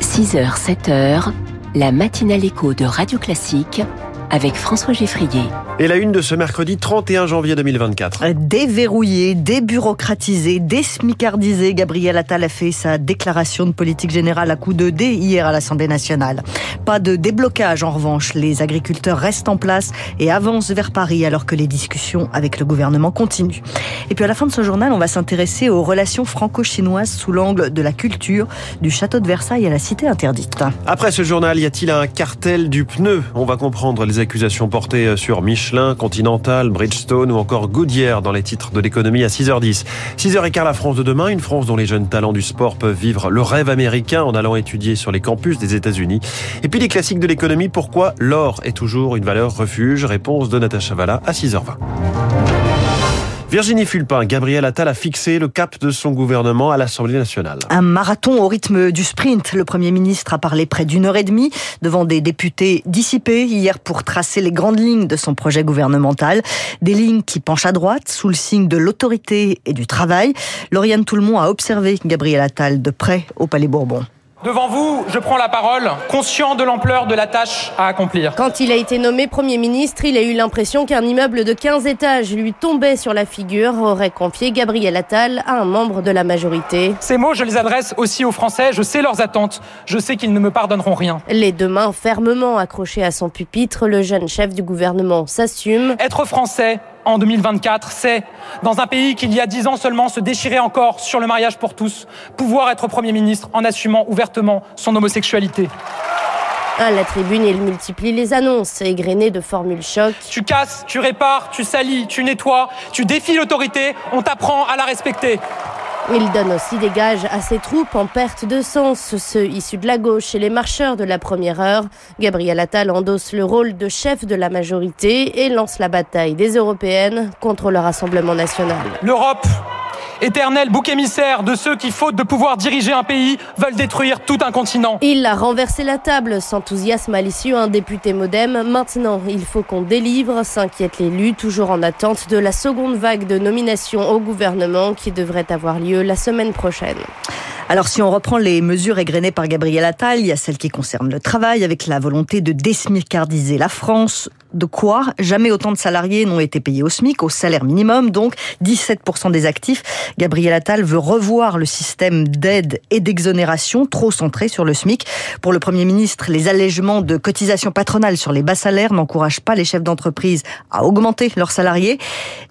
6 h 7 h la matinale écho de Radio Classique avec François Geffrier. Et la une de ce mercredi 31 janvier 2024. Déverrouillé, débureaucratisé, désmicardisé, Gabriel Attal a fait sa déclaration de politique générale à coup de dé hier à l'Assemblée nationale. Pas de déblocage en revanche, les agriculteurs restent en place et avancent vers Paris alors que les discussions avec le gouvernement continuent. Et puis à la fin de ce journal, on va s'intéresser aux relations franco-chinoises sous l'angle de la culture, du château de Versailles à la cité interdite. Après ce journal, y a-t-il un cartel du pneu? On va comprendre les accusations portées sur Continental, Bridgestone ou encore Goodyear dans les titres de l'économie à 6h10. 6h15 la France de demain, une France dont les jeunes talents du sport peuvent vivre le rêve américain en allant étudier sur les campus des États-Unis. Et puis les classiques de l'économie, pourquoi l'or est toujours une valeur refuge? Réponse de Natacha Valla à 6h20. Virginie Fulpin, Gabriel Attal a fixé le cap de son gouvernement à l'Assemblée nationale. Un marathon au rythme du sprint. Le Premier ministre a parlé près d'une heure et demie devant des députés dissipés hier pour tracer les grandes lignes de son projet gouvernemental. Des lignes qui penchent à droite sous le signe de l'autorité et du travail. Lauriane Toulmont a observé Gabriel Attal de près au Palais Bourbon. Devant vous, je prends la parole, conscient de l'ampleur de la tâche à accomplir. Quand il a été nommé Premier ministre, il a eu l'impression qu'un immeuble de 15 étages lui tombait sur la figure, aurait confié Gabriel Attal à un membre de la majorité. Ces mots, je les adresse aussi aux Français, je sais leurs attentes, je sais qu'ils ne me pardonneront rien. Les deux mains fermement accrochées à son pupitre, le jeune chef du gouvernement s'assume. Être français, en 2024, c'est, dans un pays qui il y a dix ans seulement se déchirait encore sur le mariage pour tous, pouvoir être Premier ministre en assumant ouvertement son homosexualité. À la tribune, il multiplie les annonces égrenées de formules choc. Tu casses, tu répares, tu salis, tu nettoies, tu défies l'autorité, on t'apprend à la respecter. Il donne aussi des gages à ses troupes en perte de sens, ceux issus de la gauche et les marcheurs de la première heure. Gabriel Attal endosse le rôle de chef de la majorité et lance la bataille des européennes contre le Rassemblement national. L'Europe éternel bouc émissaire de ceux qui, faute de pouvoir diriger un pays, veulent détruire tout un continent. Il a renversé la table, s'enthousiasme l'issue un député modem. Maintenant, il faut qu'on délivre, s'inquiète l'élu, toujours en attente de la seconde vague de nominations au gouvernement qui devrait avoir lieu la semaine prochaine. Alors si on reprend les mesures égrenées par Gabriel Attal, il y a celles qui concernent le travail avec la volonté de désmicardiser la France. De quoi? Jamais autant de salariés n'ont été payés au SMIC, au salaire minimum, donc 17% des actifs. Gabriel Attal veut revoir le système d'aide et d'exonération, trop centré sur le SMIC. Pour le Premier ministre, les allègements de cotisations patronales sur les bas salaires n'encouragent pas les chefs d'entreprise à augmenter leurs salariés.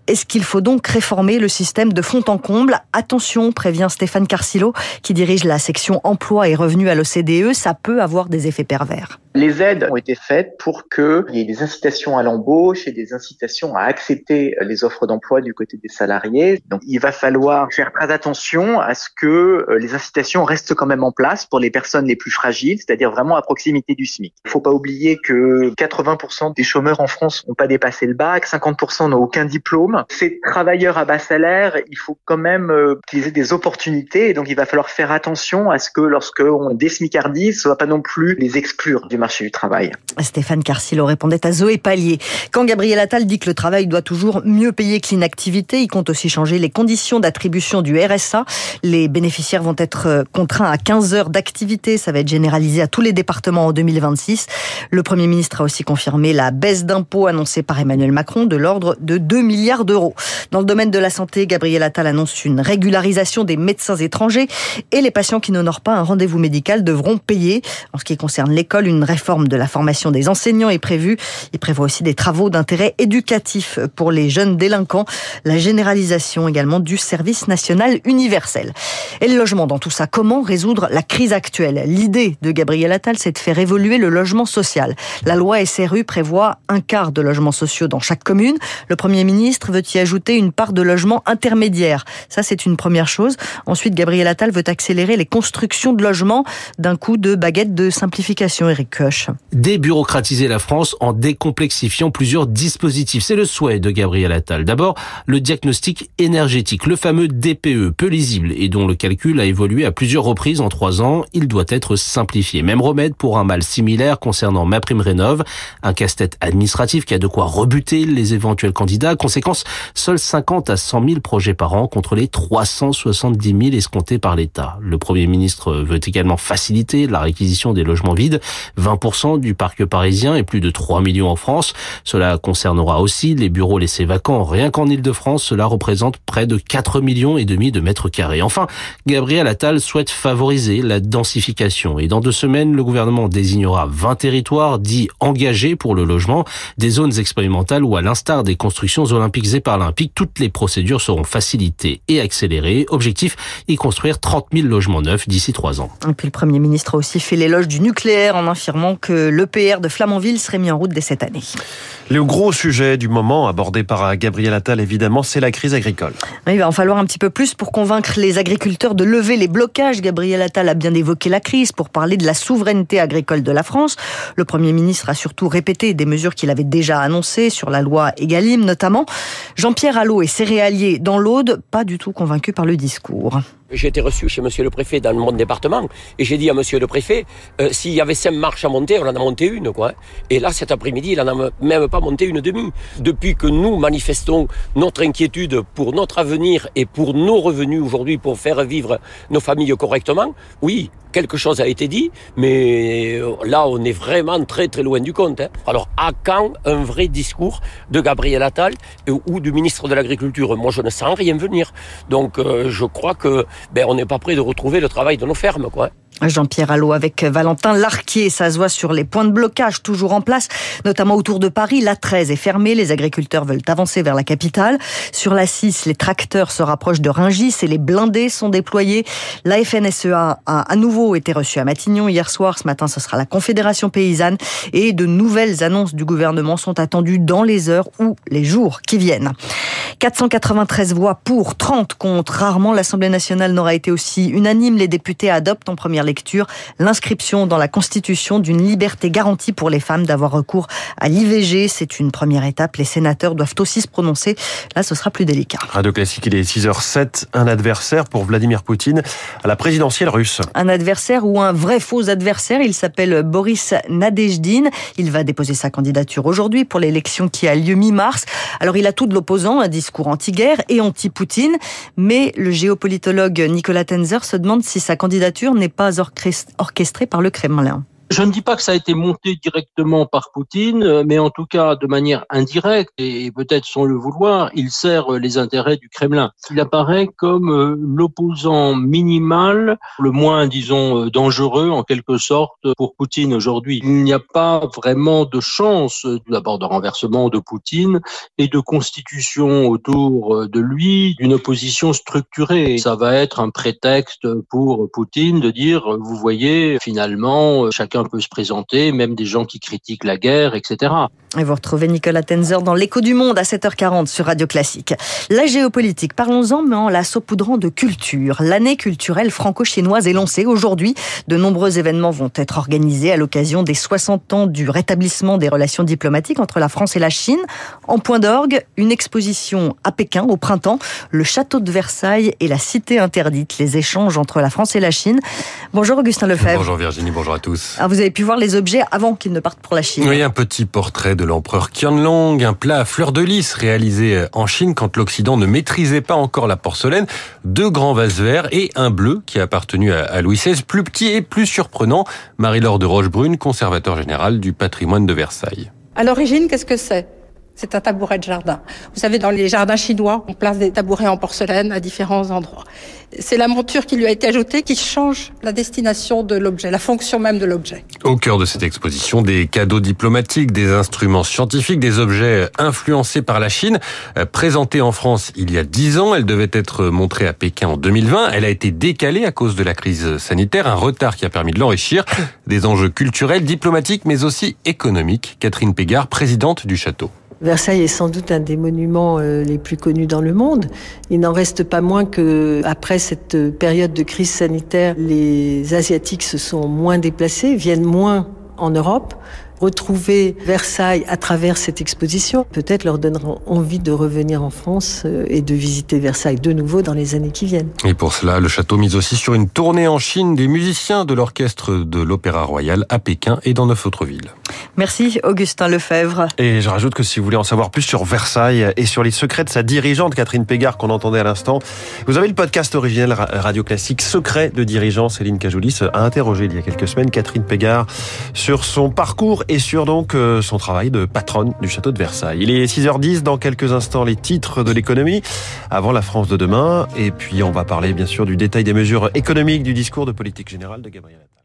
Est-ce qu'il faut donc réformer le système de fond en comble? Attention, prévient Stéphane Carcillo, qui dirige la section emploi et revenus à l'OCDE, ça peut avoir des effets pervers. Les aides ont été faites pour qu'il y ait des incitations à l'embauche et des incitations à accepter les offres d'emploi du côté des salariés. Donc il va falloir faire très attention à ce que euh, les incitations restent quand même en place pour les personnes les plus fragiles, c'est-à-dire vraiment à proximité du SMIC. Il ne faut pas oublier que 80% des chômeurs en France n'ont pas dépassé le bac, 50% n'ont aucun diplôme. Ces travailleurs à bas salaire, il faut quand même euh, qu'ils aient des opportunités donc il va falloir faire attention à ce que lorsque on désmicardise, ce ne soit pas non plus les exclure du marché du travail. Stéphane Carcillo répondait à Zoé Pallier. Quand Gabriel Attal dit que le travail doit toujours mieux payer que l'inactivité, il compte aussi changer les conditions d'attribution du RSA. Les bénéficiaires vont être euh, contraints à 15 heures d'activité. Ça va être généralisé à tous les départements en 2026. Le Premier ministre a aussi confirmé la baisse d'impôts annoncée par Emmanuel Macron de l'ordre de 2 milliards d'euros. Dans le domaine de la santé, Gabriel Attal annonce une régularisation des médecins étrangers et les patients qui n'honorent pas un rendez-vous médical devront payer. En ce qui concerne l'école, une réforme de la formation des enseignants est prévue. Il prévoit aussi des travaux d'intérêt éducatif pour les jeunes délinquants, la généralisation également du service national universel. Et le logement dans tout ça, comment résoudre la crise actuelle? L'idée de Gabriel Attal, c'est de faire évoluer le logement social. La loi SRU prévoit un quart de logements sociaux dans chaque commune. Le Premier ministre veut y ajouter une part de logements intermédiaires. Ça, c'est une première chose. Ensuite, Gabriel Attal veut accélérer les constructions de logements d'un coup de baguette de simplification, Eric Débureaucratiser la France en décomplexifiant plusieurs dispositifs. C'est le souhait de Gabriel Attal. D'abord, le diagnostic énergétique, le fameux DPE, peu lisible et dont le calcul a évolué à plusieurs reprises en trois ans. Il doit être simplifié. Même remède pour un mal similaire concernant MaPrimeRénov, un casse-tête administratif qui a de quoi rebuter les éventuels candidats. Conséquence, seuls 50 à 100 000 projets par an contre les 370 000 escomptés par l'État. Le Premier ministre veut également faciliter la réquisition des logements vides, 20% du parc parisien et plus de 3 millions en France. Cela concernera aussi les bureaux laissés vacants. Rien qu'en Ile-de-France, cela représente près de 4 millions et demi de mètres carrés. Enfin, Gabriel Attal souhaite favoriser la densification et dans deux semaines, le gouvernement désignera 20 territoires dits engagés pour le logement, des zones expérimentales où à l'instar des constructions olympiques et paralympiques, toutes les procédures seront facilitées et accélérées. Objectif, y construire 30 000 logements neufs d'ici trois ans. Et puis le Premier ministre a aussi fait l'éloge du nucléaire en affirmant que l'EPR de Flamanville serait mis en route dès cette année. Le gros sujet du moment abordé par Gabriel Attal, évidemment, c'est la crise agricole. Il va en falloir un petit peu plus pour convaincre les agriculteurs de lever les blocages. Gabriel Attal a bien évoqué la crise pour parler de la souveraineté agricole de la France. Le Premier ministre a surtout répété des mesures qu'il avait déjà annoncées sur la loi Egalim notamment. Jean-Pierre Allot est céréalier dans l'Aude, pas du tout convaincu par le discours. J'ai été reçu chez monsieur le préfet dans mon département et j'ai dit à monsieur le préfet, euh, s'il y avait cinq marches à monter, on en a monté une. quoi. Et là, cet après-midi, il n'en a même pas monté une demi. Depuis que nous manifestons notre inquiétude pour notre avenir et pour nos revenus aujourd'hui, pour faire vivre nos familles correctement, oui, quelque chose a été dit, mais euh, là, on est vraiment très très loin du compte. Hein. Alors, à quand un vrai discours de Gabriel Attal ou du ministre de l'Agriculture? Moi, je ne sens rien venir. Donc, euh, je crois que ben, on n'est pas prêt de retrouver le travail de nos fermes. Quoi. Jean-Pierre Allot avec Valentin Larquier. Ça se voit sur les points de blocage toujours en place, notamment autour de Paris. La 13 est fermée. Les agriculteurs veulent avancer vers la capitale. Sur la 6, les tracteurs se rapprochent de Ringis et les blindés sont déployés. La FNSEA a à nouveau été reçue à Matignon hier soir. Ce matin, ce sera la Confédération paysanne et de nouvelles annonces du gouvernement sont attendues dans les heures ou les jours qui viennent. 493 voix pour, 30 contre. Rarement l'Assemblée nationale n'aura été aussi unanime. Les députés adoptent en première lecture l'inscription dans la Constitution d'une liberté garantie pour les femmes d'avoir recours à l'IVG. C'est une première étape. Les sénateurs doivent aussi se prononcer. Là, ce sera plus délicat. Radio Classique, il est 6h07. Un adversaire pour Vladimir Poutine à la présidentielle russe. Un adversaire ou un vrai faux adversaire. Il s'appelle Boris Nadejdin. Il va déposer sa candidature aujourd'hui pour l'élection qui a lieu mi-mars. Alors, il a tout de l'opposant, un discours anti-guerre et anti-Poutine. Mais le géopolitologue Nicolas Tenzer se demande si sa candidature n'est pas orchestrée par le Kremlin. Je ne dis pas que ça a été monté directement par Poutine, euh, mais en tout cas de manière indirecte et peut-être sans le vouloir, il sert euh, les intérêts du Kremlin. Il apparaît comme euh, l'opposant minimal, le moins, disons, dangereux en quelque sorte pour Poutine aujourd'hui. Il n'y a pas vraiment de chance d'abord de renversement de Poutine et de constitution autour de lui d'une opposition structurée. Ça va être un prétexte pour Poutine de dire, vous voyez, finalement, chacun peut se présenter, même des gens qui critiquent la guerre, etc. Et vous retrouvez Nicolas Tenzer dans l'écho du monde à 7h40 sur Radio Classique. La géopolitique, parlons-en, mais en la saupoudrant de culture. L'année culturelle franco-chinoise est lancée aujourd'hui. De nombreux événements vont être organisés à l'occasion des 60 ans du rétablissement des relations diplomatiques entre la France et la Chine. En point d'orgue, une exposition à Pékin au printemps, le château de Versailles et la cité interdite, les échanges entre la France et la Chine. Bonjour Augustin Lefebvre. Bonjour Virginie, bonjour à tous. Alors vous avez pu voir les objets avant qu'ils ne partent pour la Chine. Oui, un petit portrait de l'empereur Qianlong, un plat à fleur de lys réalisé en Chine quand l'Occident ne maîtrisait pas encore la porcelaine, deux grands vases verts et un bleu qui a appartenu à Louis XVI, plus petit et plus surprenant. Marie-Laure de Rochebrune, conservateur général du patrimoine de Versailles. À l'origine, qu'est-ce que c'est? C'est un tabouret de jardin. Vous savez, dans les jardins chinois, on place des tabourets en porcelaine à différents endroits. C'est la monture qui lui a été ajoutée qui change la destination de l'objet, la fonction même de l'objet. Au cœur de cette exposition, des cadeaux diplomatiques, des instruments scientifiques, des objets influencés par la Chine. Euh, présentée en France il y a dix ans, elle devait être montrée à Pékin en 2020. Elle a été décalée à cause de la crise sanitaire, un retard qui a permis de l'enrichir. Des enjeux culturels, diplomatiques, mais aussi économiques. Catherine Pégard, présidente du château. Versailles est sans doute un des monuments euh, les plus connus dans le monde. Il n'en reste pas moins que, après cette période de crise sanitaire, les Asiatiques se sont moins déplacés, viennent moins en Europe retrouver Versailles à travers cette exposition, peut-être leur donnera envie de revenir en France euh, et de visiter Versailles de nouveau dans les années qui viennent. Et pour cela, le château mise aussi sur une tournée en Chine des musiciens de l'orchestre de l'Opéra Royal à Pékin et dans neuf autres villes. Merci Augustin Lefebvre. Et je rajoute que si vous voulez en savoir plus sur Versailles et sur les secrets de sa dirigeante Catherine Pégard qu'on entendait à l'instant, vous avez le podcast original Radio Classique Secrets de dirigeant. Céline Cajoulis a interrogé il y a quelques semaines Catherine Pégard sur son parcours et sur donc euh, son travail de patronne du château de Versailles. Il est 6h10 dans quelques instants les titres de l'économie avant la France de demain et puis on va parler bien sûr du détail des mesures économiques du discours de politique générale de Gabriel Attal.